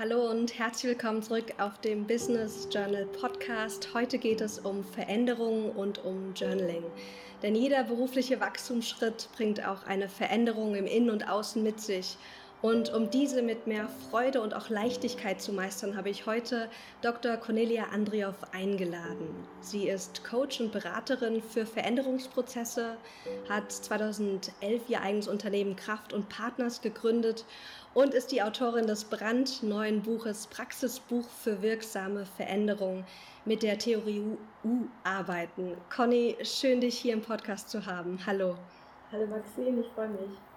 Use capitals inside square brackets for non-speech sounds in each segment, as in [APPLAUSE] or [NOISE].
Hallo und herzlich willkommen zurück auf dem Business Journal Podcast. Heute geht es um Veränderungen und um Journaling. Denn jeder berufliche Wachstumsschritt bringt auch eine Veränderung im Innen und Außen mit sich. Und um diese mit mehr Freude und auch Leichtigkeit zu meistern, habe ich heute Dr. Cornelia Andriow eingeladen. Sie ist Coach und Beraterin für Veränderungsprozesse, hat 2011 ihr eigenes Unternehmen Kraft und Partners gegründet und ist die Autorin des brandneuen Buches Praxisbuch für wirksame Veränderung mit der Theorie U arbeiten. Conny, schön dich hier im Podcast zu haben. Hallo. Hallo Maxine, ich freue mich.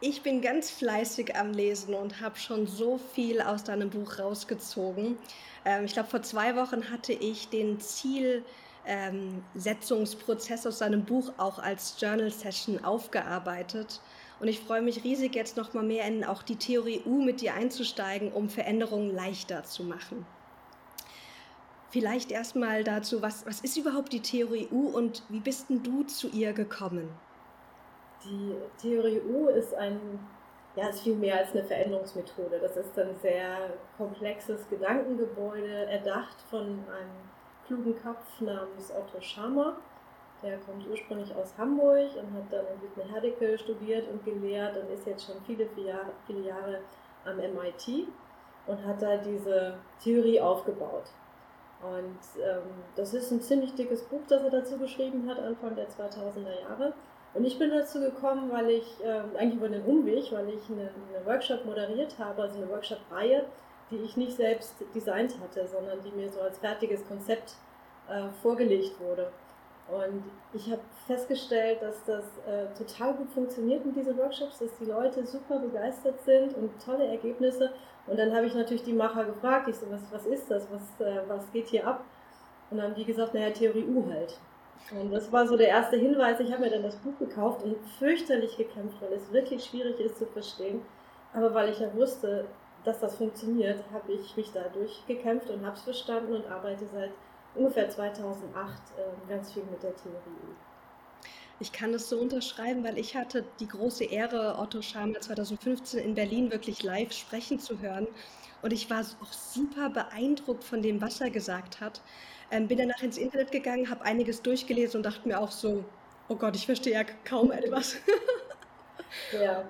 Ich bin ganz fleißig am Lesen und habe schon so viel aus deinem Buch rausgezogen. Ähm, ich glaube, vor zwei Wochen hatte ich den Zielsetzungsprozess ähm, aus deinem Buch auch als Journal Session aufgearbeitet. Und ich freue mich riesig, jetzt noch mal mehr in auch die Theorie U mit dir einzusteigen, um Veränderungen leichter zu machen. Vielleicht erstmal dazu, was, was ist überhaupt die Theorie U und wie bist denn du zu ihr gekommen? Die Theorie U ist ein, ja, ist viel mehr als eine Veränderungsmethode. Das ist ein sehr komplexes Gedankengebäude, erdacht von einem klugen Kopf namens Otto Scharmer. Der kommt ursprünglich aus Hamburg und hat dann in Whitney Herdecke studiert und gelehrt und ist jetzt schon viele, viele Jahre, viele Jahre am MIT und hat da diese Theorie aufgebaut. Und ähm, das ist ein ziemlich dickes Buch, das er dazu geschrieben hat, Anfang der 2000er Jahre. Und ich bin dazu gekommen, weil ich, äh, eigentlich über einen Umweg, weil ich eine, eine Workshop moderiert habe, also eine Workshop-Reihe, die ich nicht selbst designt hatte, sondern die mir so als fertiges Konzept äh, vorgelegt wurde. Und ich habe festgestellt, dass das äh, total gut funktioniert mit diesen Workshops, dass die Leute super begeistert sind und tolle Ergebnisse. Und dann habe ich natürlich die Macher gefragt, ich so, was, was ist das, was, äh, was geht hier ab? Und dann haben die gesagt, naja, Theorie U halt. Und das war so der erste Hinweis. Ich habe mir dann das Buch gekauft und fürchterlich gekämpft, weil es wirklich schwierig ist zu verstehen. Aber weil ich ja wusste, dass das funktioniert, habe ich mich da durchgekämpft und habe es verstanden und arbeite seit ungefähr 2008 äh, ganz viel mit der Theorie. Ich kann das so unterschreiben, weil ich hatte die große Ehre, Otto Scharmer 2015 in Berlin wirklich live sprechen zu hören. Und ich war auch super beeindruckt von dem, was er gesagt hat. Ähm, bin danach ins Internet gegangen, habe einiges durchgelesen und dachte mir auch so, oh Gott, ich verstehe ja kaum etwas. [LAUGHS] ja,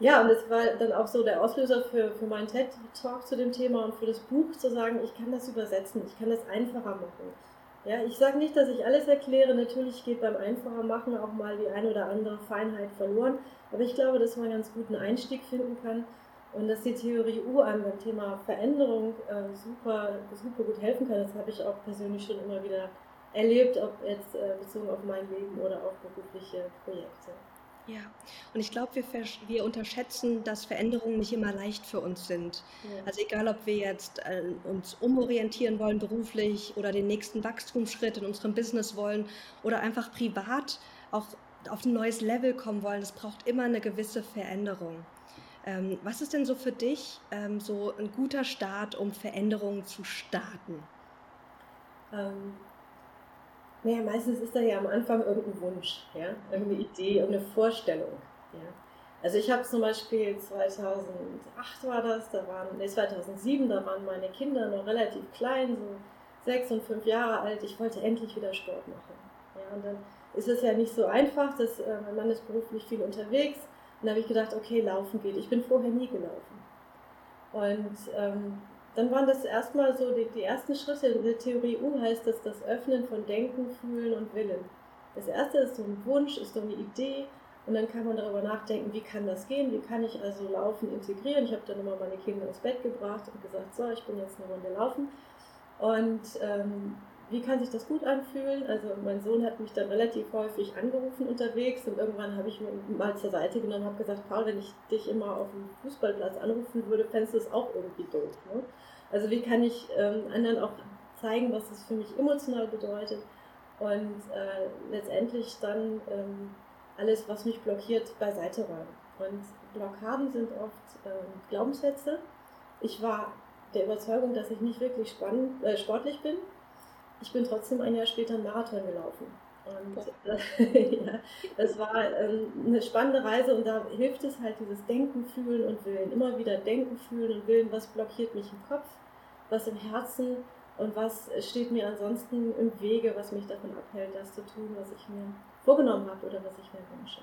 ja, und es war dann auch so der Auslöser für, für meinen TED-Talk zu dem Thema und für das Buch zu sagen, ich kann das übersetzen, ich kann das einfacher machen. Ja, ich sage nicht, dass ich alles erkläre, natürlich geht beim einfacher machen auch mal die eine oder andere Feinheit verloren, aber ich glaube, dass man einen ganz guten Einstieg finden kann und dass die Theorie U an beim Thema Veränderung äh, super, super gut helfen kann. Das habe ich auch persönlich schon immer wieder erlebt, ob jetzt äh, bezogen auf mein Leben oder auf berufliche Projekte. Ja, und ich glaube, wir, wir unterschätzen, dass Veränderungen nicht immer leicht für uns sind. Ja. Also egal, ob wir jetzt äh, uns umorientieren wollen beruflich oder den nächsten Wachstumsschritt in unserem Business wollen oder einfach privat auch auf ein neues Level kommen wollen, das braucht immer eine gewisse Veränderung. Ähm, was ist denn so für dich ähm, so ein guter Start, um Veränderungen zu starten? Ähm, naja, meistens ist da ja am Anfang irgendein Wunsch, ja? irgendeine Idee, irgendeine Vorstellung. Ja? Also ich habe zum Beispiel 2008 war das, da waren, nee, 2007, da waren meine Kinder noch relativ klein, so sechs und fünf Jahre alt. Ich wollte endlich wieder Sport machen. Ja? Und dann ist es ja nicht so einfach, dass, äh, mein Mann ist beruflich viel unterwegs. Und da habe ich gedacht, okay, laufen geht. Ich bin vorher nie gelaufen. Und ähm, dann waren das erstmal so die, die ersten Schritte. In der Theorie U heißt das das Öffnen von Denken, Fühlen und Willen. Das erste ist so ein Wunsch, ist so eine Idee und dann kann man darüber nachdenken, wie kann das gehen, wie kann ich also Laufen integrieren. Ich habe dann immer meine Kinder ins Bett gebracht und gesagt, so, ich bin jetzt eine Runde laufen. Und ähm, wie kann sich das gut anfühlen? Also mein Sohn hat mich dann relativ häufig angerufen unterwegs und irgendwann habe ich ihn mal zur Seite genommen und habe gesagt, Paul, wenn ich dich immer auf dem Fußballplatz anrufen würde, fändest du es auch irgendwie doof. Ne? Also wie kann ich ähm, anderen auch zeigen, was es für mich emotional bedeutet und äh, letztendlich dann ähm, alles, was mich blockiert, beiseite räumen. Und Blockaden sind oft äh, Glaubenssätze. Ich war der Überzeugung, dass ich nicht wirklich spannend, äh, sportlich bin ich bin trotzdem ein Jahr später einen Marathon gelaufen. Und äh, [LAUGHS] ja, das war ähm, eine spannende Reise und da hilft es halt dieses Denken, Fühlen und Willen. Immer wieder Denken, Fühlen und Willen, was blockiert mich im Kopf, was im Herzen und was steht mir ansonsten im Wege, was mich davon abhält, das zu tun, was ich mir vorgenommen habe oder was ich mir wünsche.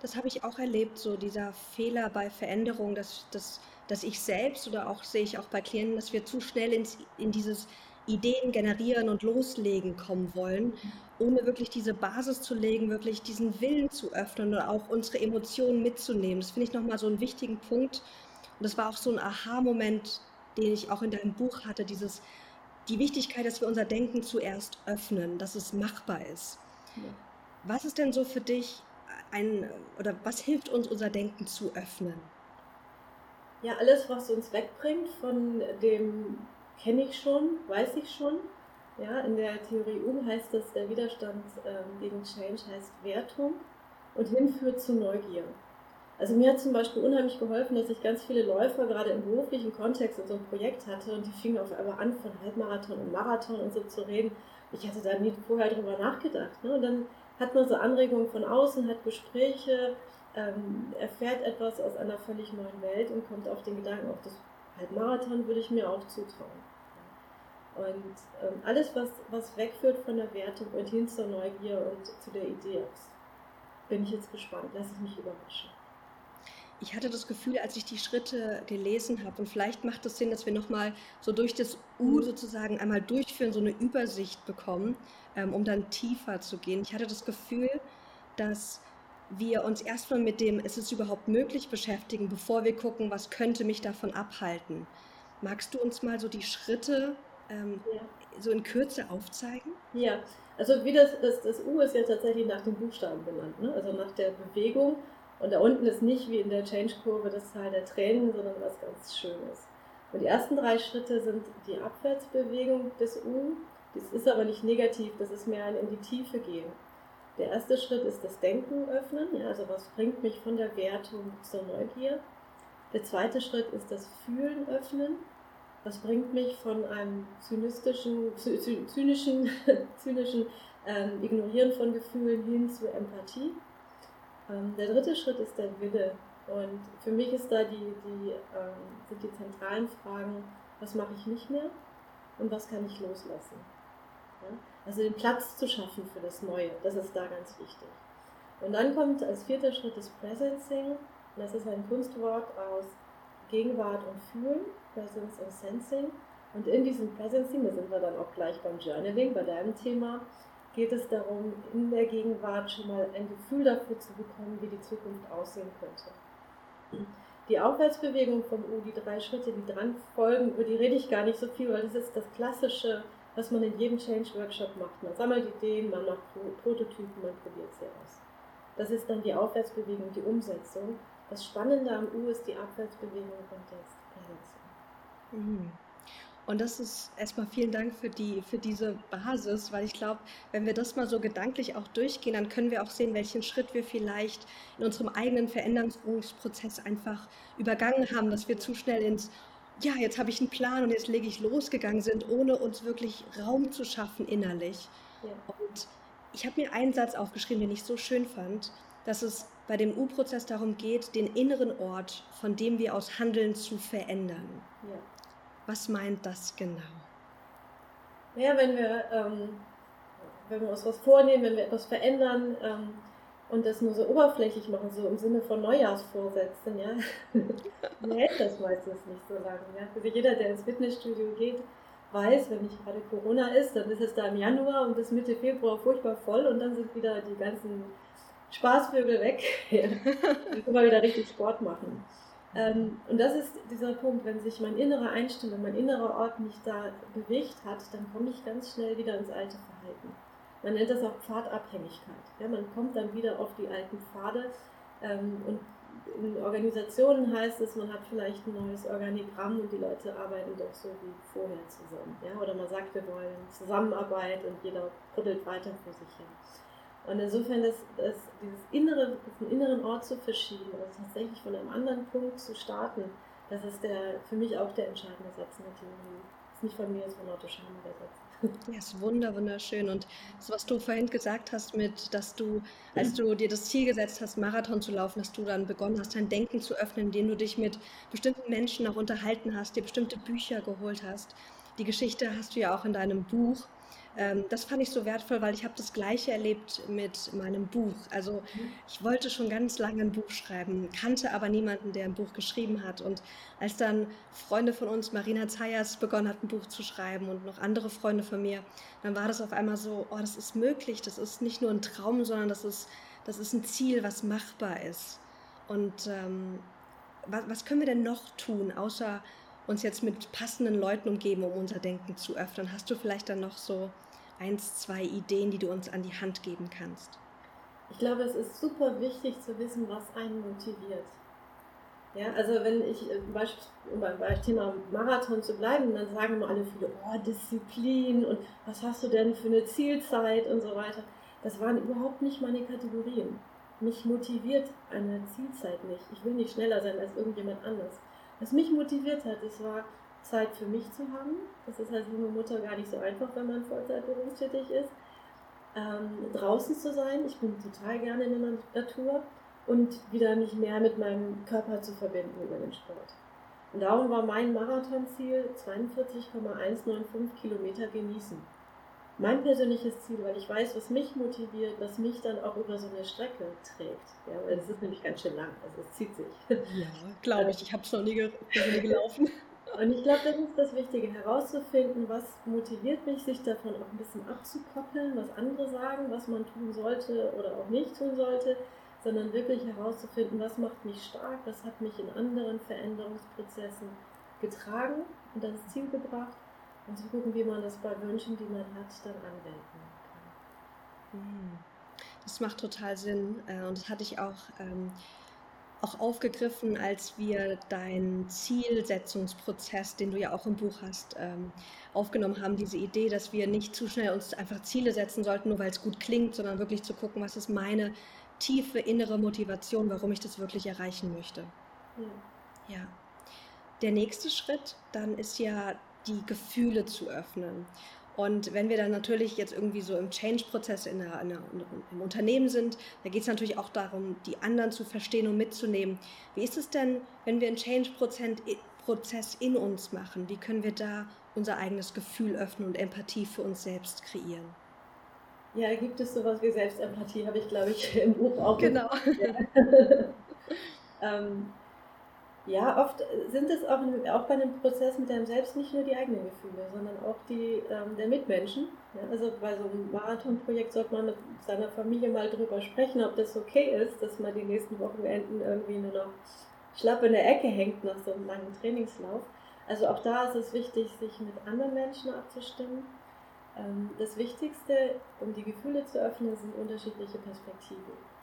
Das habe ich auch erlebt, so dieser Fehler bei Veränderung, dass, dass, dass ich selbst oder auch sehe ich auch bei Klienten, dass wir zu schnell ins, in dieses Ideen generieren und loslegen kommen wollen, ohne wirklich diese Basis zu legen, wirklich diesen Willen zu öffnen und auch unsere Emotionen mitzunehmen. Das finde ich nochmal so einen wichtigen Punkt. Und das war auch so ein Aha-Moment, den ich auch in deinem Buch hatte, dieses, die Wichtigkeit, dass wir unser Denken zuerst öffnen, dass es machbar ist. Ja. Was ist denn so für dich ein, oder was hilft uns, unser Denken zu öffnen? Ja, alles, was uns wegbringt von dem kenne ich schon, weiß ich schon. Ja, in der Theorie um heißt das, der Widerstand ähm, gegen Change heißt Wertung und hinführt zu Neugier. Also mir hat zum Beispiel unheimlich geholfen, dass ich ganz viele Läufer gerade im beruflichen Kontext in so einem Projekt hatte und die fingen auf einmal an, von Halbmarathon und Marathon und so zu reden. Ich hatte da nie vorher drüber nachgedacht. Ne? Und dann hat man so Anregungen von außen, hat Gespräche, ähm, erfährt etwas aus einer völlig neuen Welt und kommt auf den Gedanken, auch das Halbmarathon würde ich mir auch zutrauen. Und ähm, alles, was, was wegführt von der Wertung und hin zur Neugier und zu der Idee, bin ich jetzt gespannt, lasse ich mich überraschen. Ich hatte das Gefühl, als ich die Schritte gelesen habe, und vielleicht macht es Sinn, dass wir nochmal so durch das U sozusagen einmal durchführen, so eine Übersicht bekommen, ähm, um dann tiefer zu gehen. Ich hatte das Gefühl, dass wir uns erstmal mit dem, ist es überhaupt möglich beschäftigen, bevor wir gucken, was könnte mich davon abhalten. Magst du uns mal so die Schritte ähm, ja. so in Kürze aufzeigen? Ja, also wie das, das, das U ist ja tatsächlich nach den Buchstaben benannt, ne? also nach der Bewegung. Und da unten ist nicht wie in der Change-Kurve das Teil der Tränen, sondern was ganz Schönes. Und die ersten drei Schritte sind die Abwärtsbewegung des U. Das ist aber nicht negativ, das ist mehr ein in die Tiefe gehen. Der erste Schritt ist das Denken öffnen, ja, also was bringt mich von der Wertung zur Neugier. Der zweite Schritt ist das Fühlen öffnen, was bringt mich von einem zynistischen, zynischen, [LAUGHS] zynischen ähm, Ignorieren von Gefühlen hin zu Empathie. Ähm, der dritte Schritt ist der Wille. Und für mich ist da die, die, ähm, sind die zentralen Fragen, was mache ich nicht mehr und was kann ich loslassen. Ja? Also den Platz zu schaffen für das Neue, das ist da ganz wichtig. Und dann kommt als vierter Schritt das Presencing. Das ist ein Kunstwort aus Gegenwart und Fühlen, Presence und Sensing. Und in diesem Presencing, da sind wir dann auch gleich beim Journaling, bei deinem Thema, geht es darum, in der Gegenwart schon mal ein Gefühl dafür zu bekommen, wie die Zukunft aussehen könnte. Die Aufwärtsbewegung vom U, die drei Schritte, die dran folgen, über die rede ich gar nicht so viel, weil das ist das klassische was man in jedem Change-Workshop macht. Man sammelt Ideen, man macht Prototypen, man probiert sie aus. Das ist dann die Aufwärtsbewegung, die Umsetzung. Das Spannende am U ist die Abwärtsbewegung und das Verletzung. Mhm. Und das ist erstmal vielen Dank für, die, für diese Basis, weil ich glaube, wenn wir das mal so gedanklich auch durchgehen, dann können wir auch sehen, welchen Schritt wir vielleicht in unserem eigenen Veränderungsprozess einfach übergangen haben, dass wir zu schnell ins ja, jetzt habe ich einen Plan und jetzt lege ich losgegangen sind, ohne uns wirklich Raum zu schaffen innerlich. Ja. Und ich habe mir einen Satz aufgeschrieben, den ich so schön fand, dass es bei dem U-Prozess darum geht, den inneren Ort, von dem wir aus handeln, zu verändern. Ja. Was meint das genau? Ja, wenn wir, ähm, wenn wir uns was vornehmen, wenn wir etwas verändern, ähm, und das nur so oberflächlich machen, so im Sinne von Neujahrsvorsätzen, ja, [LAUGHS] hält das meistens nicht so lange. Ja? Also jeder, der ins Fitnessstudio geht, weiß, wenn nicht gerade Corona ist, dann ist es da im Januar und bis Mitte Februar furchtbar voll und dann sind wieder die ganzen Spaßvögel weg. [LAUGHS] Dann können wir wieder richtig Sport machen. Ähm, und das ist dieser Punkt, wenn sich mein innerer Einstellung, mein innerer Ort nicht da bewegt hat, dann komme ich ganz schnell wieder ins alte Verhalten. Man nennt das auch Pfadabhängigkeit. Ja, man kommt dann wieder auf die alten Pfade ähm, und in Organisationen heißt es, man hat vielleicht ein neues Organigramm und die Leute arbeiten doch so wie vorher zusammen. Ja? Oder man sagt, wir wollen Zusammenarbeit und jeder puddelt weiter vor sich hin. Und insofern das, das, dieses innere, diesen inneren Ort zu verschieben oder tatsächlich von einem anderen Punkt zu starten, das ist der, für mich auch der entscheidende Satz in der Theorie. ist nicht von mir, ist von Otto Scham übersetzt. [LAUGHS] Ja, ist wunder, wunderschön. Und das, was du vorhin gesagt hast, mit, dass du, als du dir das Ziel gesetzt hast, Marathon zu laufen, dass du dann begonnen hast, dein Denken zu öffnen, indem du dich mit bestimmten Menschen auch unterhalten hast, dir bestimmte Bücher geholt hast. Die Geschichte hast du ja auch in deinem Buch. Ähm, das fand ich so wertvoll, weil ich habe das Gleiche erlebt mit meinem Buch. Also mhm. ich wollte schon ganz lange ein Buch schreiben, kannte aber niemanden, der ein Buch geschrieben hat. Und als dann Freunde von uns, Marina Zayas, begonnen hat, ein Buch zu schreiben und noch andere Freunde von mir, dann war das auf einmal so, oh, das ist möglich, das ist nicht nur ein Traum, sondern das ist, das ist ein Ziel, was machbar ist. Und ähm, was, was können wir denn noch tun, außer uns jetzt mit passenden Leuten umgeben, um unser Denken zu öffnen? Hast du vielleicht dann noch so eins, zwei Ideen, die du uns an die Hand geben kannst? Ich glaube, es ist super wichtig zu wissen, was einen motiviert. Ja, also wenn ich, äh, um beim Thema Marathon zu bleiben, dann sagen immer alle viele, oh, Disziplin und was hast du denn für eine Zielzeit und so weiter. Das waren überhaupt nicht meine Kategorien. Mich motiviert eine Zielzeit nicht. Ich will nicht schneller sein als irgendjemand anders. Was mich motiviert hat, das war Zeit für mich zu haben. Das ist als junge Mutter gar nicht so einfach, wenn man Vollzeit berufstätig ist. Ähm, draußen zu sein, ich bin total gerne in der Natur und wieder mich mehr mit meinem Körper zu verbinden über den Sport. Und darum war mein Marathonziel 42,195 Kilometer genießen. Mein persönliches Ziel, weil ich weiß, was mich motiviert, was mich dann auch über so eine Strecke trägt. Ja, weil es ist nämlich ganz schön lang, also es zieht sich. Ja, glaube ich. Ich habe es noch nie, nie gelaufen. [LAUGHS] Und ich glaube, das ist das Wichtige, herauszufinden, was motiviert mich, sich davon auch ein bisschen abzukoppeln, was andere sagen, was man tun sollte oder auch nicht tun sollte, sondern wirklich herauszufinden, was macht mich stark, was hat mich in anderen Veränderungsprozessen getragen und ans Ziel gebracht und zu gucken, wie man das bei Wünschen, die man hat, dann anwenden kann. Hm. Das macht total Sinn äh, und das hatte ich auch ähm, auch aufgegriffen, als wir deinen Zielsetzungsprozess, den du ja auch im Buch hast, ähm, aufgenommen haben. Diese Idee, dass wir nicht zu schnell uns einfach Ziele setzen sollten, nur weil es gut klingt, sondern wirklich zu gucken, was ist meine tiefe innere Motivation, warum ich das wirklich erreichen möchte. Ja. ja. Der nächste Schritt dann ist ja die Gefühle zu öffnen. Und wenn wir dann natürlich jetzt irgendwie so im Change-Prozess in in im Unternehmen sind, da geht es natürlich auch darum, die anderen zu verstehen und mitzunehmen. Wie ist es denn, wenn wir einen Change-Prozess in uns machen? Wie können wir da unser eigenes Gefühl öffnen und Empathie für uns selbst kreieren? Ja, gibt es sowas wie Selbstempathie, habe ich, glaube ich, [LAUGHS] im Buch auch. Genau. [LAUGHS] ähm, ja, oft sind es auch, auch bei einem Prozess mit einem selbst nicht nur die eigenen Gefühle, sondern auch die ähm, der Mitmenschen. Ja, also bei so einem Marathonprojekt sollte man mit seiner Familie mal drüber sprechen, ob das okay ist, dass man die nächsten Wochenenden irgendwie nur noch schlapp in der Ecke hängt nach so einem langen Trainingslauf. Also auch da ist es wichtig, sich mit anderen Menschen abzustimmen. Ähm, das Wichtigste, um die Gefühle zu öffnen, sind unterschiedliche Perspektiven.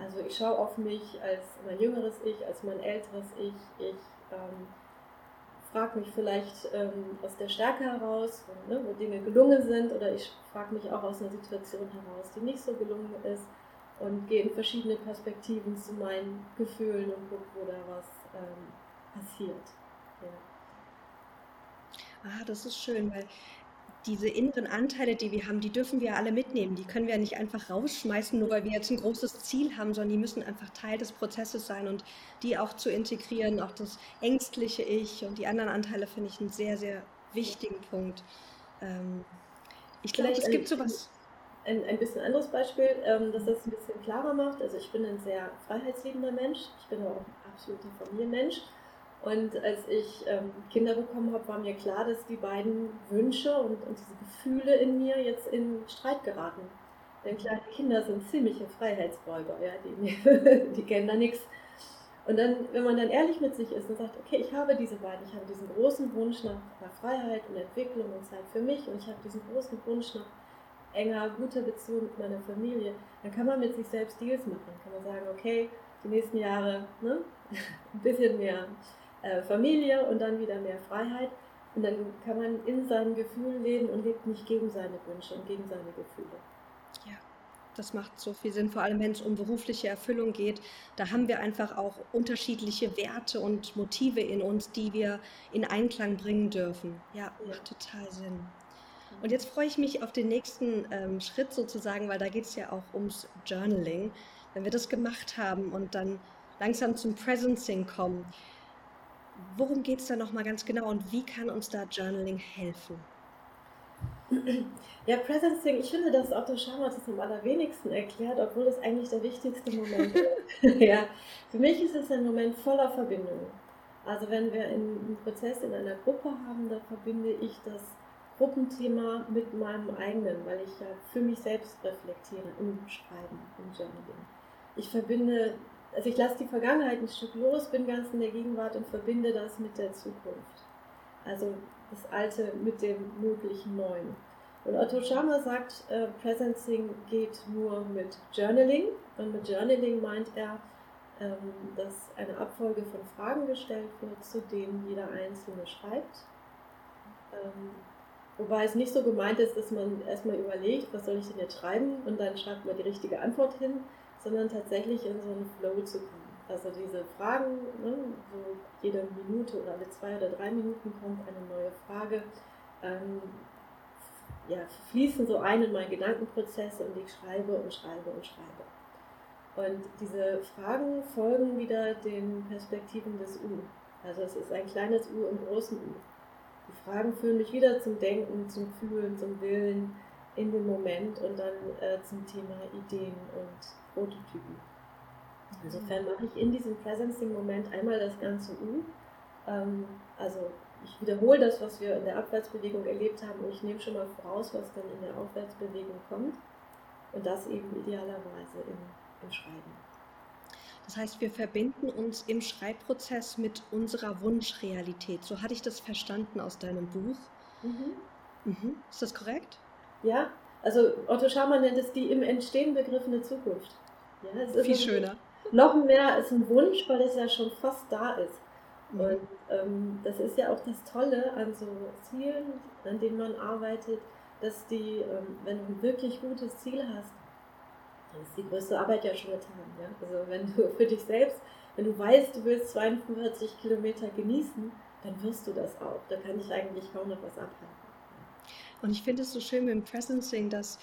Also ich schaue auf mich als mein jüngeres Ich, als mein älteres Ich. Ich ähm, frage mich vielleicht ähm, aus der Stärke heraus, wo, ne, wo Dinge gelungen sind, oder ich frage mich auch aus einer Situation heraus, die nicht so gelungen ist und gehe in verschiedene Perspektiven zu meinen Gefühlen und gucke, wo da was ähm, passiert. Ja. Ah, das ist schön, weil diese inneren Anteile, die wir haben, die dürfen wir alle mitnehmen. Die können wir nicht einfach rausschmeißen, nur weil wir jetzt ein großes Ziel haben, sondern die müssen einfach Teil des Prozesses sein und die auch zu integrieren, auch das ängstliche Ich und die anderen Anteile finde ich einen sehr, sehr wichtigen Punkt. Ähm, ich glaube, es gibt sowas. Ein, ein bisschen anderes Beispiel, ähm, dass das ein bisschen klarer macht. Also ich bin ein sehr freiheitsliebender Mensch. Ich bin aber auch ein absoluter Familienmensch. Und als ich ähm, Kinder bekommen habe, war mir klar, dass die beiden Wünsche und, und diese Gefühle in mir jetzt in Streit geraten. Denn kleine Kinder sind ziemliche Freiheitsräuber, ja, die, [LAUGHS] die kennen da nichts. Und dann, wenn man dann ehrlich mit sich ist und sagt, okay, ich habe diese beiden, ich habe diesen großen Wunsch nach, nach Freiheit und Entwicklung und Zeit für mich und ich habe diesen großen Wunsch nach enger, guter Beziehung mit meiner Familie, dann kann man mit sich selbst Deals machen. Kann man sagen, okay, die nächsten Jahre ne, [LAUGHS] ein bisschen mehr äh, Familie und dann wieder mehr Freiheit. Und dann kann man in seinen Gefühlen leben und lebt nicht gegen seine Wünsche und gegen seine Gefühle. Ja, das macht so viel Sinn, vor allem wenn es um berufliche Erfüllung geht. Da haben wir einfach auch unterschiedliche Werte und Motive in uns, die wir in Einklang bringen dürfen. Ja, macht total Sinn. Und jetzt freue ich mich auf den nächsten ähm, Schritt sozusagen, weil da geht es ja auch ums Journaling. Wenn wir das gemacht haben und dann langsam zum Presencing kommen, worum geht es da nochmal ganz genau und wie kann uns da Journaling helfen? Ja, Presencing, ich finde, dass Otto Scharmer das am allerwenigsten erklärt, obwohl das eigentlich der wichtigste Moment ist. [LAUGHS] ja, für mich ist es ein Moment voller Verbindung. Also wenn wir einen Prozess in einer Gruppe haben, da verbinde ich das Gruppenthema mit meinem eigenen, weil ich ja für mich selbst reflektiere im Schreiben, im Journaling. Ich verbinde, also ich lasse die Vergangenheit ein Stück los, bin ganz in der Gegenwart und verbinde das mit der Zukunft. Also das Alte mit dem möglichen Neuen. Und Otto Scharmer sagt, äh, Presencing geht nur mit Journaling. Und mit Journaling meint er, ähm, dass eine Abfolge von Fragen gestellt wird, zu denen jeder Einzelne schreibt. Ähm, Wobei es nicht so gemeint ist, dass man erstmal überlegt, was soll ich denn jetzt schreiben und dann schreibt man die richtige Antwort hin, sondern tatsächlich in so einen Flow zu kommen. Also diese Fragen, ne, so jede Minute oder alle zwei oder drei Minuten kommt eine neue Frage, ähm, ja, fließen so ein in meinen Gedankenprozess und ich schreibe und schreibe und schreibe. Und diese Fragen folgen wieder den Perspektiven des U. Also es ist ein kleines U im großen U. Die Fragen führen mich wieder zum Denken, zum Fühlen, zum Willen in den Moment und dann äh, zum Thema Ideen und Prototypen. Insofern mache ich in diesem Presencing-Moment einmal das ganze U. Ähm, also ich wiederhole das, was wir in der Abwärtsbewegung erlebt haben und ich nehme schon mal voraus, was dann in der Aufwärtsbewegung kommt. Und das eben idealerweise im, im Schreiben. Das heißt, wir verbinden uns im Schreibprozess mit unserer Wunschrealität. So hatte ich das verstanden aus deinem Buch. Mhm. Mhm. Ist das korrekt? Ja, also Otto Scharmer nennt es die im Entstehen begriffene Zukunft. Ja, es ist Viel schöner. Noch mehr als ein Wunsch, weil es ja schon fast da ist. Mhm. Und ähm, das ist ja auch das Tolle an so Zielen, an denen man arbeitet, dass die, ähm, wenn du ein wirklich gutes Ziel hast, dann ist die größte Arbeit ja schon getan. Ja? Also wenn du für dich selbst, wenn du weißt, du willst 42 Kilometer genießen, dann wirst du das auch. Da kann ich eigentlich kaum noch was abhalten. Und ich finde es so schön mit dem Presencing, dass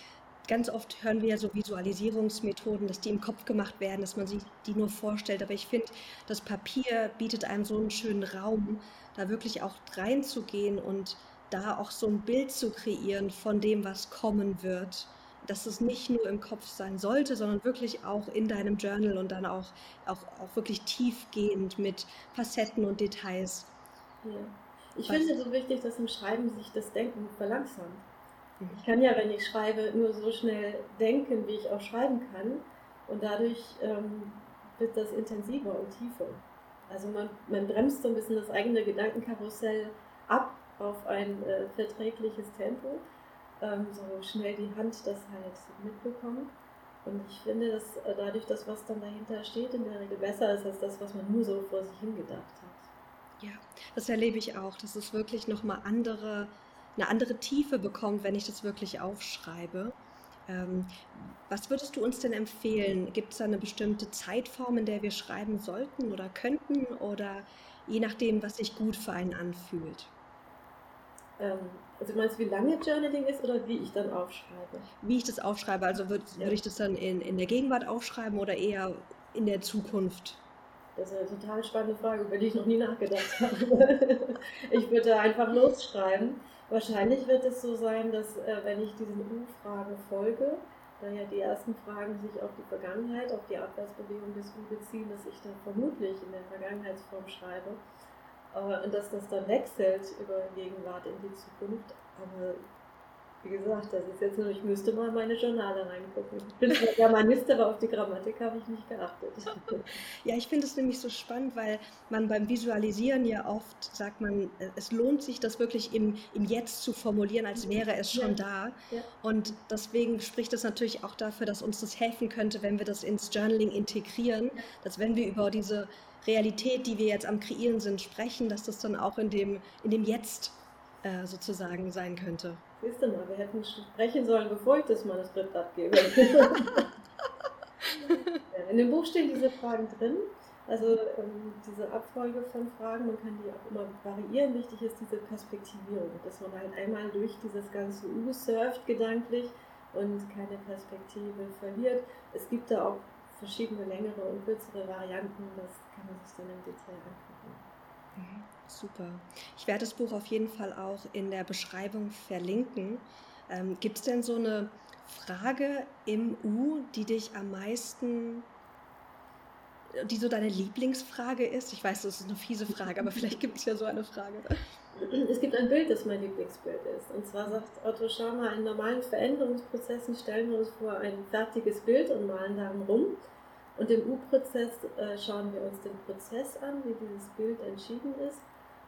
ganz oft hören wir ja so Visualisierungsmethoden, dass die im Kopf gemacht werden, dass man sich die nur vorstellt. Aber ich finde, das Papier bietet einem so einen schönen Raum, da wirklich auch reinzugehen und da auch so ein Bild zu kreieren von dem, was kommen wird dass es nicht nur im Kopf sein sollte, sondern wirklich auch in deinem Journal und dann auch, auch, auch wirklich tiefgehend mit Facetten und Details. Ja. Ich finde es so wichtig, dass im Schreiben sich das Denken verlangsamt. Mhm. Ich kann ja, wenn ich schreibe, nur so schnell denken, wie ich auch schreiben kann. Und dadurch ähm, wird das intensiver und tiefer. Also man, man bremst so ein bisschen das eigene Gedankenkarussell ab auf ein äh, verträgliches Tempo ähm, so schnell die Hand das halt mitbekommt. Und ich finde, dass äh, dadurch das, was dann dahinter steht, in der Regel besser ist als das, was man nur so vor sich hingedacht hat. Ja, das erlebe ich auch, dass es wirklich nochmal andere, eine andere Tiefe bekommt, wenn ich das wirklich aufschreibe. Ähm, was würdest du uns denn empfehlen? Gibt es da eine bestimmte Zeitform, in der wir schreiben sollten oder könnten oder je nachdem, was sich gut für einen anfühlt? Ähm, also meinst du, wie lange Journaling ist oder wie ich dann aufschreibe? Wie ich das aufschreibe, also würde ja. würd ich das dann in, in der Gegenwart aufschreiben oder eher in der Zukunft? Das ist eine total spannende Frage, über die ich noch nie nachgedacht habe. [LAUGHS] ich würde einfach losschreiben. Wahrscheinlich wird es so sein, dass äh, wenn ich diesen U-Fragen folge, da ja die ersten Fragen sich auf die Vergangenheit, auf die Abwärtsbewegung des U beziehen, dass ich dann vermutlich in der Vergangenheitsform schreibe und dass das dann wechselt über Gegenwart in die Zukunft. Aber wie gesagt, das ist jetzt nur, ich müsste mal meine Journale reingucken. Ich bin zwar Germanist, aber auf die Grammatik habe ich nicht geachtet. Ja, ich finde es nämlich so spannend, weil man beim Visualisieren ja oft sagt man, es lohnt sich, das wirklich im, im Jetzt zu formulieren, als wäre es schon ja. da. Ja. Und deswegen spricht es natürlich auch dafür, dass uns das helfen könnte, wenn wir das ins Journaling integrieren, dass wenn wir über diese Realität, die wir jetzt am Kreieren sind, sprechen, dass das dann auch in dem, in dem Jetzt äh, sozusagen sein könnte. Siehst du mal, wir hätten sprechen sollen, bevor ich das Manuskript abgebe. [LAUGHS] in dem Buch stehen diese Fragen drin. Also ähm, diese Abfolge von Fragen, man kann die auch immer variieren. Wichtig ist diese Perspektivierung, dass man halt einmal durch dieses ganze U surft gedanklich und keine Perspektive verliert. Es gibt da auch verschiedene längere und kürzere Varianten, das kann man sich dann im Detail angucken. Mhm, super. Ich werde das Buch auf jeden Fall auch in der Beschreibung verlinken. Ähm, Gibt es denn so eine Frage im U, die dich am meisten, die so deine Lieblingsfrage ist? Ich weiß, das ist eine fiese Frage, aber vielleicht gibt es ja so eine Frage. Es gibt ein Bild, das mein Lieblingsbild ist. Und zwar sagt Otto Schama, in normalen Veränderungsprozessen stellen wir uns vor ein fertiges Bild und malen darum rum. Und im U-Prozess äh, schauen wir uns den Prozess an, wie dieses Bild entschieden ist.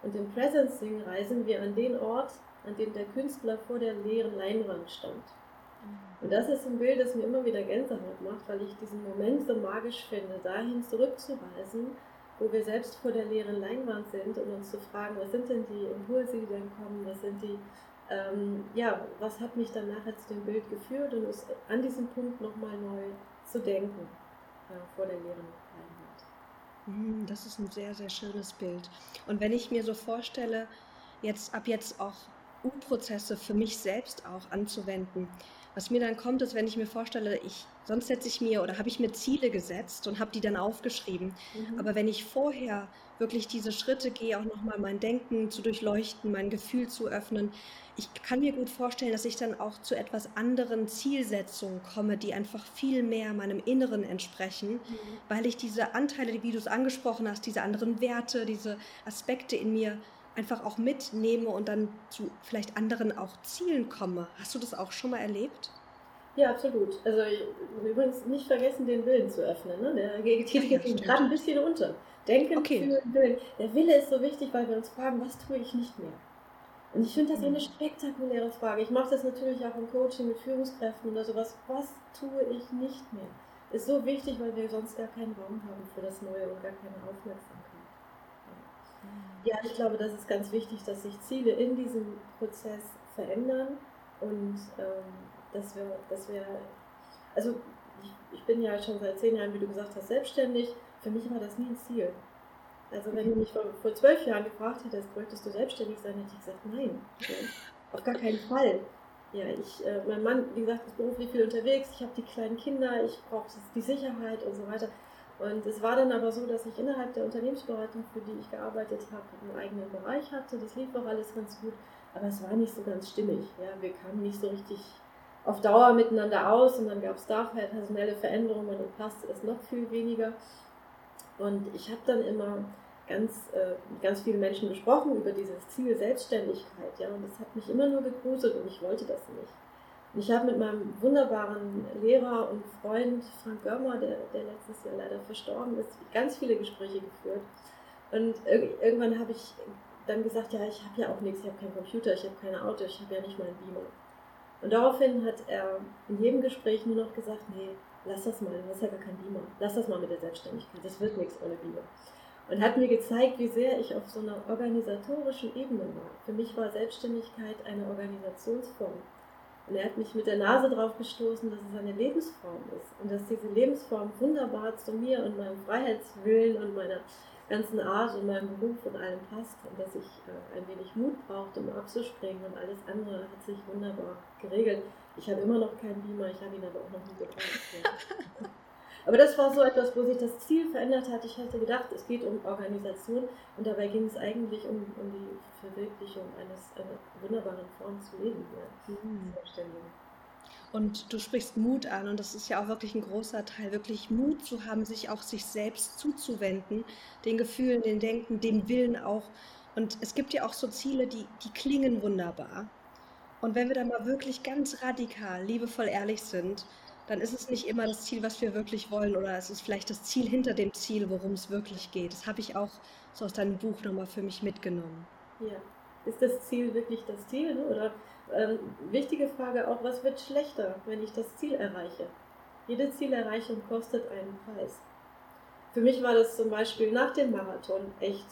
Und im Presencing reisen wir an den Ort, an dem der Künstler vor der leeren Leinwand stand. Und das ist ein Bild, das mir immer wieder Gänsehaut macht, weil ich diesen Moment so magisch finde, dahin zurückzureisen, wo wir selbst vor der leeren Leinwand sind und uns zu fragen, was sind denn die Impulse, die dann kommen, was sind die, ähm, ja, was hat mich dann nachher zu dem Bild geführt und es an diesem Punkt nochmal neu zu denken, äh, vor der leeren Leinwand. Das ist ein sehr, sehr schönes Bild. Und wenn ich mir so vorstelle, jetzt ab jetzt auch U-Prozesse für mich selbst auch anzuwenden, was mir dann kommt, ist, wenn ich mir vorstelle, ich, sonst setze ich mir oder habe ich mir Ziele gesetzt und habe die dann aufgeschrieben. Mhm. Aber wenn ich vorher wirklich diese Schritte gehe, auch nochmal mein Denken zu durchleuchten, mein Gefühl zu öffnen, ich kann mir gut vorstellen, dass ich dann auch zu etwas anderen Zielsetzungen komme, die einfach viel mehr meinem Inneren entsprechen, mhm. weil ich diese Anteile, wie du es angesprochen hast, diese anderen Werte, diese Aspekte in mir einfach auch mitnehme und dann zu vielleicht anderen auch Zielen komme. Hast du das auch schon mal erlebt? Ja, absolut. Also übrigens nicht vergessen, den Willen zu öffnen. Ne? Der geht ja, gerade ein bisschen unter. Denken, okay. fühlen, Willen. Der Wille ist so wichtig, weil wir uns fragen, was tue ich nicht mehr? Und ich finde das so eine mhm. spektakuläre Frage. Ich mache das natürlich auch im Coaching mit Führungskräften oder sowas. Was tue ich nicht mehr? Ist so wichtig, weil wir sonst gar keinen Raum haben für das Neue und gar keine Aufmerksamkeit. Ja, ich glaube, das ist ganz wichtig, dass sich Ziele in diesem Prozess verändern und ähm, dass, wir, dass wir, also ich, ich, bin ja schon seit zehn Jahren, wie du gesagt hast, selbstständig. Für mich war das nie ein Ziel. Also wenn du mich vor, vor zwölf Jahren gefragt hättest, möchtest du selbstständig sein, hätte ich gesagt, nein, auf gar keinen Fall. Ja, ich, äh, mein Mann, wie gesagt, ist beruflich viel unterwegs, ich habe die kleinen Kinder, ich brauche die Sicherheit und so weiter. Und es war dann aber so, dass ich innerhalb der Unternehmensberatung, für die ich gearbeitet habe, einen eigenen Bereich hatte. Das lief auch alles ganz gut, aber es war nicht so ganz stimmig. Ja, wir kamen nicht so richtig auf Dauer miteinander aus und dann gab es da personelle Veränderungen und passte es noch viel weniger. Und ich habe dann immer ganz, äh, ganz viele Menschen gesprochen über dieses Ziel Selbstständigkeit. Ja, und das hat mich immer nur gegruselt und ich wollte das nicht. Ich habe mit meinem wunderbaren Lehrer und Freund Frank Görmer, der, der letztes Jahr leider verstorben ist, ganz viele Gespräche geführt. Und irgendwann habe ich dann gesagt, ja, ich habe ja auch nichts, ich habe keinen Computer, ich habe keine Auto, ich habe ja nicht mal einen Beamer. Und daraufhin hat er in jedem Gespräch nur noch gesagt, nee, lass das mal, du hast ja gar keinen Beamer. Lass das mal mit der Selbstständigkeit, das wird nichts ohne Beamer. Und hat mir gezeigt, wie sehr ich auf so einer organisatorischen Ebene war. Für mich war Selbstständigkeit eine Organisationsform. Und er hat mich mit der Nase drauf gestoßen, dass es eine Lebensform ist und dass diese Lebensform wunderbar zu mir und meinem Freiheitswillen und meiner ganzen Art und meinem Beruf und allem passt und dass ich äh, ein wenig Mut brauchte, um abzuspringen und alles andere hat sich wunderbar geregelt. Ich habe immer noch keinen Beamer, ich habe ihn aber auch noch nie gebraucht. [LAUGHS] Aber das war so etwas, wo sich das Ziel verändert hat. Ich hatte gedacht, es geht um Organisation und dabei ging es eigentlich um, um die Verwirklichung eines, einer wunderbaren Form zu leben. Ja. Mhm. Und du sprichst Mut an und das ist ja auch wirklich ein großer Teil, wirklich Mut zu haben, sich auch sich selbst zuzuwenden, den Gefühlen, den Denken, dem Willen auch. Und es gibt ja auch so Ziele, die, die klingen wunderbar. Und wenn wir da mal wirklich ganz radikal, liebevoll ehrlich sind, dann ist es nicht immer das Ziel, was wir wirklich wollen, oder es ist vielleicht das Ziel hinter dem Ziel, worum es wirklich geht. Das habe ich auch so aus deinem Buch nochmal für mich mitgenommen. Ja, ist das Ziel wirklich das Ziel? Ne? Oder ähm, wichtige Frage auch, was wird schlechter, wenn ich das Ziel erreiche? Jede Zielerreichung kostet einen Preis. Für mich war das zum Beispiel nach dem Marathon echt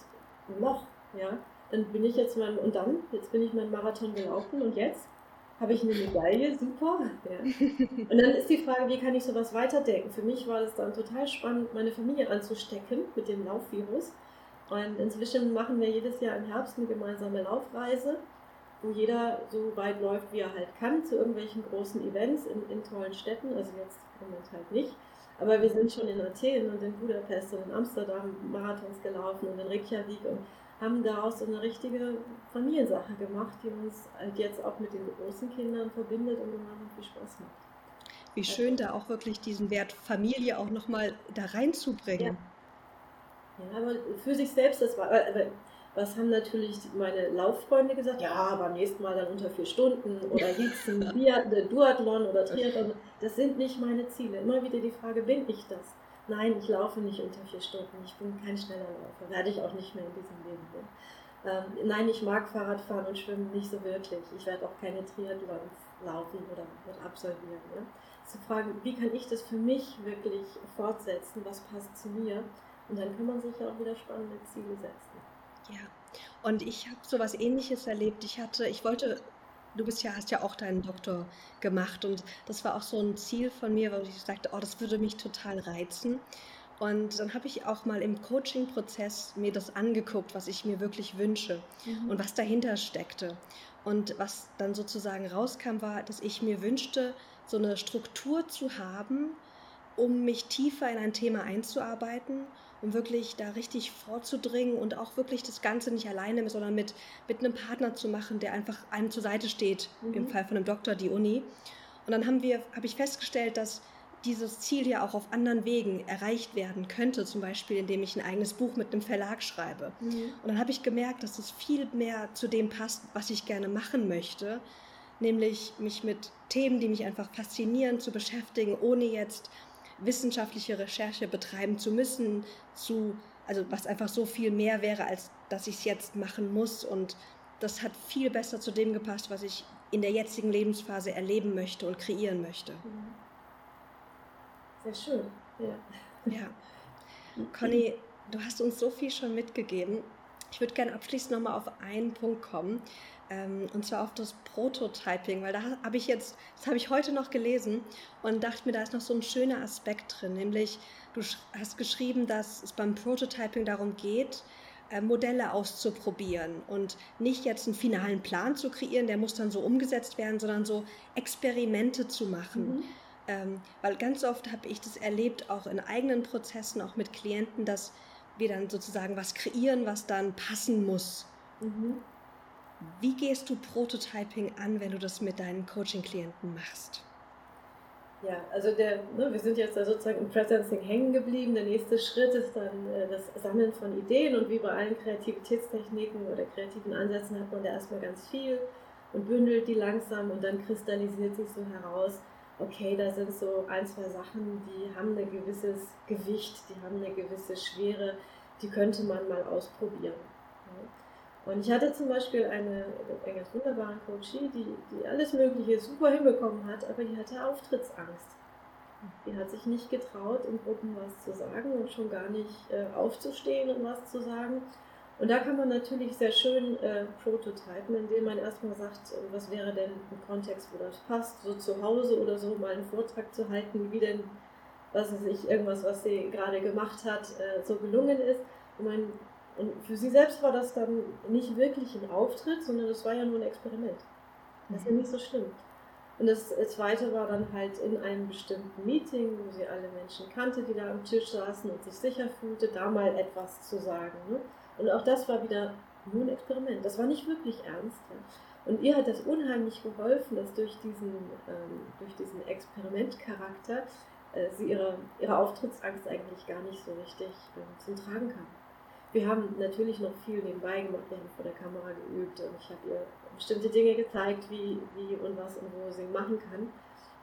ein Loch. Ja? dann bin ich jetzt mal, und dann, jetzt bin ich meinen Marathon gelaufen und jetzt habe ich eine Medaille, super. Ja. Und dann ist die Frage, wie kann ich sowas weiterdenken? Für mich war es dann total spannend, meine Familie anzustecken mit dem Laufvirus. Und inzwischen machen wir jedes Jahr im Herbst eine gemeinsame Laufreise, wo jeder so weit läuft, wie er halt kann, zu irgendwelchen großen Events in, in tollen Städten. Also jetzt im Moment halt nicht. Aber wir sind schon in Athen und in Budapest und in Amsterdam Marathons gelaufen und in Reykjavik und haben daraus so eine richtige Familiensache gemacht, die uns halt jetzt auch mit den großen Kindern verbindet und gemeinsam viel Spaß macht. Wie also schön, da auch wirklich diesen Wert Familie auch nochmal da reinzubringen. Ja. ja, aber für sich selbst, das war, was haben natürlich meine Lauffreunde gesagt? Ja, beim nächsten Mal dann unter vier Stunden oder jetzt ein Duathlon oder Triathlon. Das sind nicht meine Ziele. Immer wieder die Frage, bin ich das? Nein, ich laufe nicht unter vier Stunden. Ich bin kein schneller Läufer. Werde ich auch nicht mehr in diesem Leben. Ähm, nein, ich mag Fahrradfahren und Schwimmen nicht so wirklich. Ich werde auch keine Triathlons laufen oder, absolvieren. Ne? Zu fragen, wie kann ich das für mich wirklich fortsetzen? Was passt zu mir? Und dann kann man sich ja auch wieder spannende Ziele setzen. Ja, und ich habe so was Ähnliches erlebt. Ich hatte, ich wollte du bist ja, hast ja auch deinen Doktor gemacht und das war auch so ein Ziel von mir, wo ich sagte, oh, das würde mich total reizen. Und dann habe ich auch mal im Coaching-Prozess mir das angeguckt, was ich mir wirklich wünsche mhm. und was dahinter steckte. Und was dann sozusagen rauskam, war, dass ich mir wünschte, so eine Struktur zu haben, um mich tiefer in ein Thema einzuarbeiten um wirklich da richtig vorzudringen und auch wirklich das Ganze nicht alleine, sondern mit, mit einem Partner zu machen, der einfach einem zur Seite steht, mhm. im Fall von einem Doktor, die Uni. Und dann haben wir, habe ich festgestellt, dass dieses Ziel ja auch auf anderen Wegen erreicht werden könnte, zum Beispiel indem ich ein eigenes Buch mit einem Verlag schreibe. Mhm. Und dann habe ich gemerkt, dass es viel mehr zu dem passt, was ich gerne machen möchte, nämlich mich mit Themen, die mich einfach faszinieren, zu beschäftigen, ohne jetzt wissenschaftliche Recherche betreiben zu müssen, zu, also was einfach so viel mehr wäre, als dass ich es jetzt machen muss. Und das hat viel besser zu dem gepasst, was ich in der jetzigen Lebensphase erleben möchte und kreieren möchte. Sehr schön, ja. Ja. Conny, du hast uns so viel schon mitgegeben. Ich würde gerne abschließend nochmal auf einen Punkt kommen, ähm, und zwar auf das Prototyping, weil da habe ich jetzt, das habe ich heute noch gelesen und dachte mir, da ist noch so ein schöner Aspekt drin, nämlich du hast geschrieben, dass es beim Prototyping darum geht, äh, Modelle auszuprobieren und nicht jetzt einen finalen Plan zu kreieren, der muss dann so umgesetzt werden, sondern so Experimente zu machen. Mhm. Ähm, weil ganz oft habe ich das erlebt, auch in eigenen Prozessen, auch mit Klienten, dass wir dann sozusagen was kreieren, was dann passen muss. Mhm. Wie gehst du Prototyping an, wenn du das mit deinen Coaching-Klienten machst? Ja, also der, ne, wir sind jetzt da sozusagen im Presencing hängen geblieben. Der nächste Schritt ist dann äh, das Sammeln von Ideen und wie bei allen Kreativitätstechniken oder kreativen Ansätzen hat man da erstmal ganz viel und bündelt die langsam und dann kristallisiert sich so heraus, okay, da sind so ein, zwei Sachen, die haben ein gewisses Gewicht, die haben eine gewisse Schwere, die könnte man mal ausprobieren. Und ich hatte zum Beispiel eine, eine ganz wunderbare Coachie, die, die alles Mögliche super hinbekommen hat, aber die hatte Auftrittsangst. Die hat sich nicht getraut, in Gruppen was zu sagen und schon gar nicht äh, aufzustehen und was zu sagen. Und da kann man natürlich sehr schön äh, prototypen, indem man erstmal sagt, äh, was wäre denn ein Kontext, wo das passt, so zu Hause oder so mal einen Vortrag zu halten, wie denn, was weiß ich, irgendwas, was sie gerade gemacht hat, äh, so gelungen ist. Und man und für sie selbst war das dann nicht wirklich ein Auftritt, sondern das war ja nur ein Experiment. Das ist ja nicht so schlimm. Und das zweite war dann halt in einem bestimmten Meeting, wo sie alle Menschen kannte, die da am Tisch saßen und sich sicher fühlte, da mal etwas zu sagen. Ne? Und auch das war wieder nur ein Experiment. Das war nicht wirklich ernst. Ja? Und ihr hat das unheimlich geholfen, dass durch diesen, ähm, durch diesen Experimentcharakter äh, sie ihre, ihre Auftrittsangst eigentlich gar nicht so richtig äh, zum Tragen kam wir haben natürlich noch viel nebenbei gemacht, wir haben vor der Kamera geübt und ich habe ihr bestimmte Dinge gezeigt, wie, wie und was und wo sie machen kann.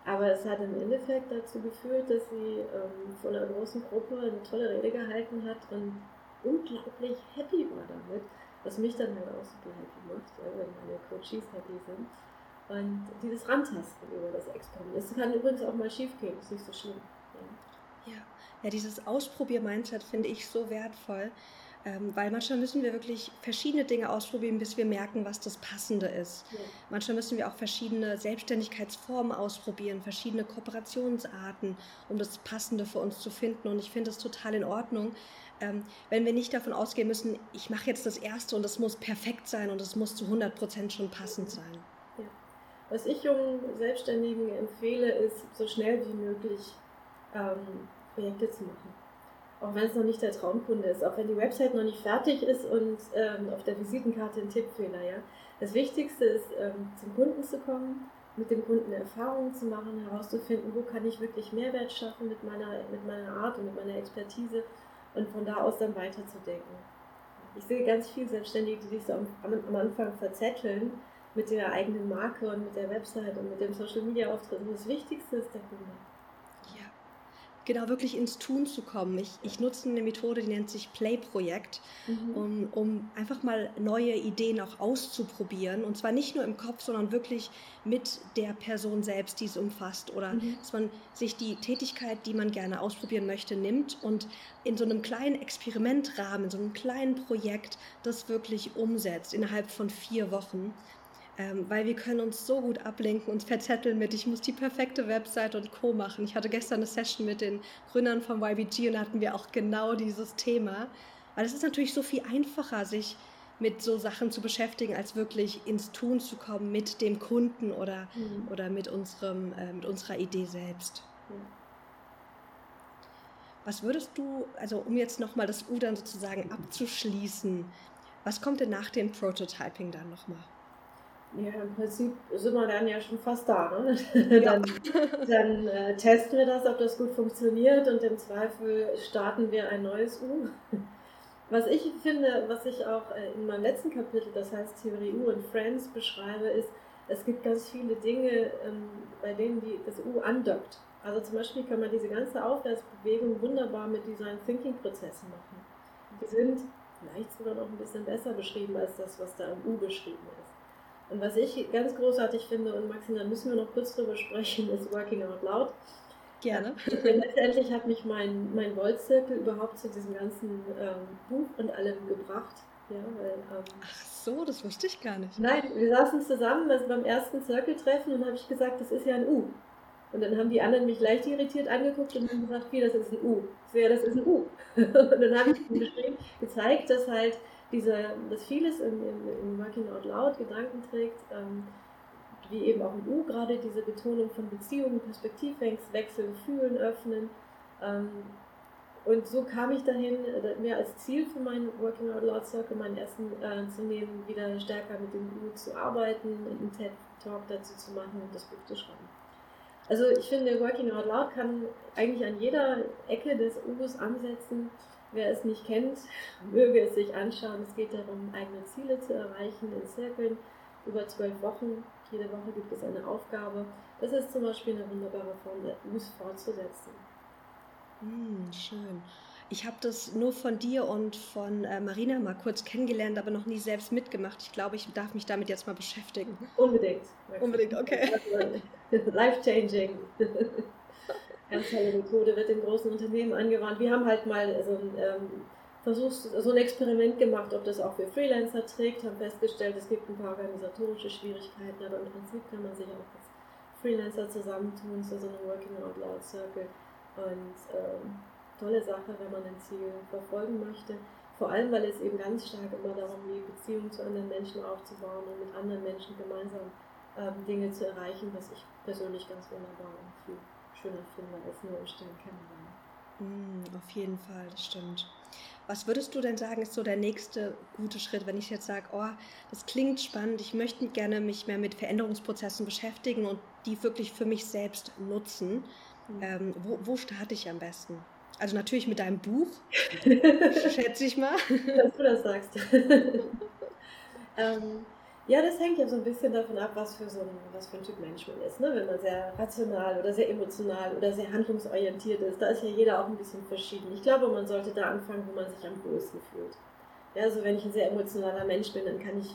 Aber es hat im Endeffekt dazu geführt, dass sie ähm, von einer großen Gruppe eine tolle Rede gehalten hat und unglaublich happy war damit, was mich dann halt auch super happy macht, wenn meine Coaches happy sind. Und dieses Rantasten über das Experiment. Es kann übrigens auch mal schief gehen, ist nicht so schlimm. Ja, ja, ja dieses Ausprobier-Mindset finde ich so wertvoll Ähm, weil manchmal müssen wir wirklich verschiedene Dinge ausprobieren, bis wir merken, was das Passende ist. Ja. Manchmal müssen wir auch verschiedene Selbstständigkeitsformen ausprobieren, verschiedene Kooperationsarten, um das Passende für uns zu finden. Und ich finde es total in Ordnung, ähm, wenn wir nicht davon ausgehen müssen, ich mache jetzt das Erste und es muss perfekt sein und es muss zu 100 Prozent schon passend sein. Ja. Was ich jungen Selbstständigen empfehle, ist, so schnell wie möglich ähm, Projekte zu machen auch wenn es noch nicht der Traumkunde ist, auch wenn die Website noch nicht fertig ist und ähm, auf der Visitenkarte ein Tippfehler. Ja? Das Wichtigste ist, ähm, zum Kunden zu kommen, mit dem Kunden Erfahrungen zu machen, herauszufinden, wo kann ich wirklich Mehrwert schaffen mit meiner, mit meiner Art und mit meiner Expertise und von da aus dann weiterzudenken. Ich sehe ganz viele Selbstständige, die sich so am, am Anfang verzetteln mit der eigenen Marke und mit der Website und mit dem Social Media Auftritt. Und das Wichtigste ist der Kunde genau wirklich ins Tun zu kommen. Ich, ich nutze eine Methode, die nennt sich Play-Projekt, mhm. um, um einfach mal neue Ideen auch auszuprobieren. Und zwar nicht nur im Kopf, sondern wirklich mit der Person selbst, die es umfasst. Oder mhm. dass man sich die Tätigkeit, die man gerne ausprobieren möchte, nimmt und in so einem kleinen Experimentrahmen, in so einem kleinen Projekt das wirklich umsetzt innerhalb von vier Wochen ähm, weil wir können uns so gut ablenken und verzetteln mit, ich muss die perfekte Website und Co. machen. Ich hatte gestern eine Session mit den Gründern von YBG und da hatten wir auch genau dieses Thema. Weil es ist natürlich so viel einfacher, sich mit so Sachen zu beschäftigen, als wirklich ins Tun zu kommen mit dem Kunden oder, mhm. oder mit, unserem, äh, mit unserer Idee selbst. Mhm. Was würdest du, also um jetzt nochmal das U dann sozusagen abzuschließen, was kommt denn nach dem Prototyping dann nochmal? Ja, im Prinzip sind wir dann ja schon fast da. Ne? [LAUGHS] Dann, dann äh, testen wir das, ob das gut funktioniert und im Zweifel starten wir ein neues U. [LAUGHS] Was ich finde, was ich auch äh, in meinem letzten Kapitel, das heißt Theorie U und Friends, beschreibe, ist, es gibt ganz viele Dinge, ähm, bei denen die, das U andockt. Also zum Beispiel kann man diese ganze Aufwärtsbewegung wunderbar mit Design Thinking Prozessen machen. Die sind vielleicht sogar noch ein bisschen besser beschrieben als das, was da im U beschrieben ist. Und was ich ganz großartig finde, und Maxine, da müssen wir noch kurz drüber sprechen, ist Working Out Loud. Gerne. Denn letztendlich hat mich mein, mein Volt-Zirkel überhaupt zu diesem ganzen ähm, Buch und allem gebracht. Ja, weil, ähm, Ach so, das wusste ich gar nicht. Nein, wir saßen zusammen also beim ersten Zirkeltreffen und habe ich gesagt, das ist ja ein U. Und dann haben die anderen mich leicht irritiert angeguckt und haben gesagt, wie, das ist ein U. Ich so, ja, das ist ein U. [LAUGHS] und dann habe ich ihnen gezeigt, dass halt diese, dass vieles im, im, im Working Out Loud Gedanken trägt, ähm, wie eben auch im U gerade diese Betonung von Beziehungen, Perspektivwechsel, Fühlen, Öffnen. Ähm, und so kam ich dahin, mir als Ziel für meinen Working Out Loud Circle, meinen ersten äh, zu nehmen, wieder stärker mit dem U zu arbeiten, einen TED-Talk dazu zu machen und das Buch zu schreiben. Also ich finde, Working Out Loud kann eigentlich an jeder Ecke des U's ansetzen Wer es nicht kennt, möge es sich anschauen. Es geht darum, eigene Ziele zu erreichen in Zirkeln über zwölf Wochen. Jede Woche gibt es eine Aufgabe. Das ist zum Beispiel eine wunderbare Form, Us fortzusetzen. Mm, schön. Ich habe das nur von dir und von äh, Marina mal kurz kennengelernt, aber noch nie selbst mitgemacht. Ich glaube, ich darf mich damit jetzt mal beschäftigen. Unbedingt. Unbedingt, okay. [LAUGHS] Life-changing. [LAUGHS] ganz tolle Methode, wird in großen Unternehmen angewandt. Wir haben halt mal so ein ähm, Versuch, so ein Experiment gemacht, ob das auch für Freelancer trägt, haben festgestellt, es gibt ein paar organisatorische Schwierigkeiten, aber im Prinzip kann man sich auch als Freelancer zusammentun zu so einem Working Out Loud Circle. Und ähm, tolle Sache, wenn man ein Ziel verfolgen möchte. Vor allem, weil es eben ganz stark immer darum geht, Beziehungen zu anderen Menschen aufzubauen und mit anderen Menschen gemeinsam ähm, Dinge zu erreichen, was ich persönlich ganz wunderbar empfehle schöner finde, als nur im stillen Kennenlernen. Mm, auf jeden Fall, das stimmt. Was würdest du denn sagen, ist so der nächste gute Schritt, wenn ich jetzt sage, oh, das klingt spannend, ich möchte gerne mich mehr mit Veränderungsprozessen beschäftigen und die wirklich für mich selbst nutzen. Mhm. Ähm, wo, wo starte ich am besten? Also natürlich mit deinem Buch, [LAUGHS] schätze ich mal. Dass du das sagst. [LAUGHS] ähm, ja, das hängt ja so ein bisschen davon ab, was für, so ein, was für ein Typ Mensch man ist. Ne? Wenn man sehr rational oder sehr emotional oder sehr handlungsorientiert ist, da ist ja jeder auch ein bisschen verschieden. Ich glaube, man sollte da anfangen, wo man sich am wohlsten fühlt. Ja, also wenn ich ein sehr emotionaler Mensch bin, dann kann ich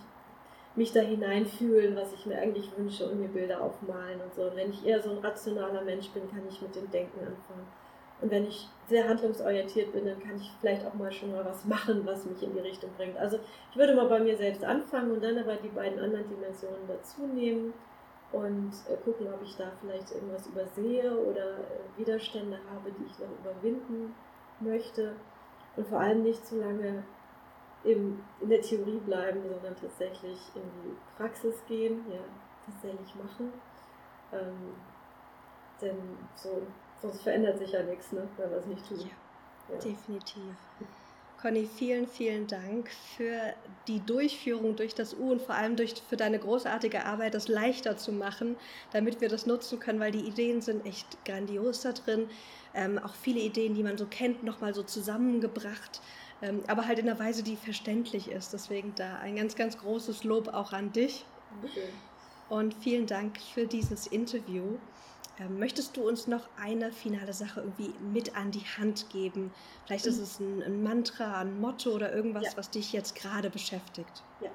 mich da hineinfühlen, was ich mir eigentlich wünsche und mir Bilder aufmalen und so. Und wenn ich eher so ein rationaler Mensch bin, kann ich mit dem Denken anfangen. Und wenn ich sehr handlungsorientiert bin, dann kann ich vielleicht auch mal schon mal was machen, was mich in die Richtung bringt. Also ich würde mal bei mir selbst anfangen und dann aber die beiden anderen Dimensionen dazu nehmen und äh, gucken, ob ich da vielleicht irgendwas übersehe oder äh, Widerstände habe, die ich noch überwinden möchte. Und vor allem nicht zu lange in der Theorie bleiben, sondern tatsächlich in die Praxis gehen, ja, tatsächlich machen. Ähm, denn so, sonst verändert sich ja nichts, ne, wenn wir es nicht tun. Ja, ja. definitiv. Conny, vielen, vielen Dank für die Durchführung durch das U und vor allem durch, für deine großartige Arbeit, das leichter zu machen, damit wir das nutzen können, weil die Ideen sind echt grandios da drin. Ähm, auch viele Ideen, die man so kennt, nochmal so zusammengebracht, ähm, aber halt in einer Weise, die verständlich ist. Deswegen da ein ganz, ganz großes Lob auch an dich. Schön. Und vielen Dank für dieses Interview. Ähm, möchtest du uns noch eine finale Sache irgendwie mit an die Hand geben? Vielleicht ist es ein, ein Mantra, ein Motto oder irgendwas, ja. was dich jetzt gerade beschäftigt. Ja,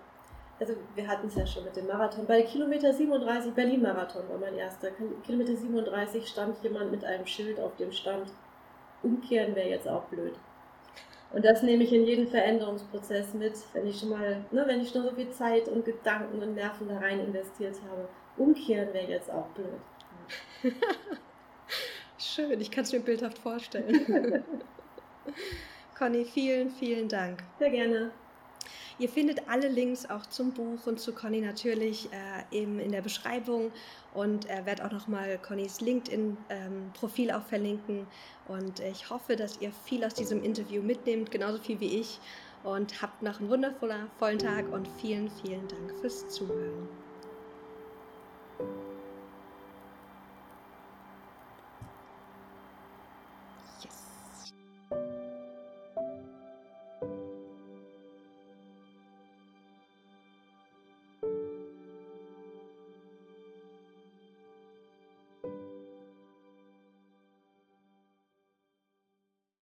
also wir hatten es ja schon mit dem Marathon. Bei Kilometer 37, Berlin-Marathon war mein erster. Kilometer 37 stand jemand mit einem Schild auf dem Stand. Umkehren wäre jetzt auch blöd. Und das nehme ich in jeden Veränderungsprozess mit, wenn ich schon mal, ne, wenn ich schon so viel Zeit und Gedanken und Nerven da rein investiert habe. Umkehren wäre jetzt auch blöd. [LAUGHS] Schön, ich kann es mir bildhaft vorstellen. [LAUGHS] Conny, vielen, vielen Dank. Sehr gerne. Ihr findet alle Links auch zum Buch und zu Conny natürlich äh, eben in der Beschreibung und er äh, wird auch nochmal Connys LinkedIn-Profil ähm, auch verlinken. Und ich hoffe, dass ihr viel aus diesem Interview mitnehmt, genauso viel wie ich. Und habt noch einen wundervollen Tag und vielen, vielen Dank fürs Zuhören.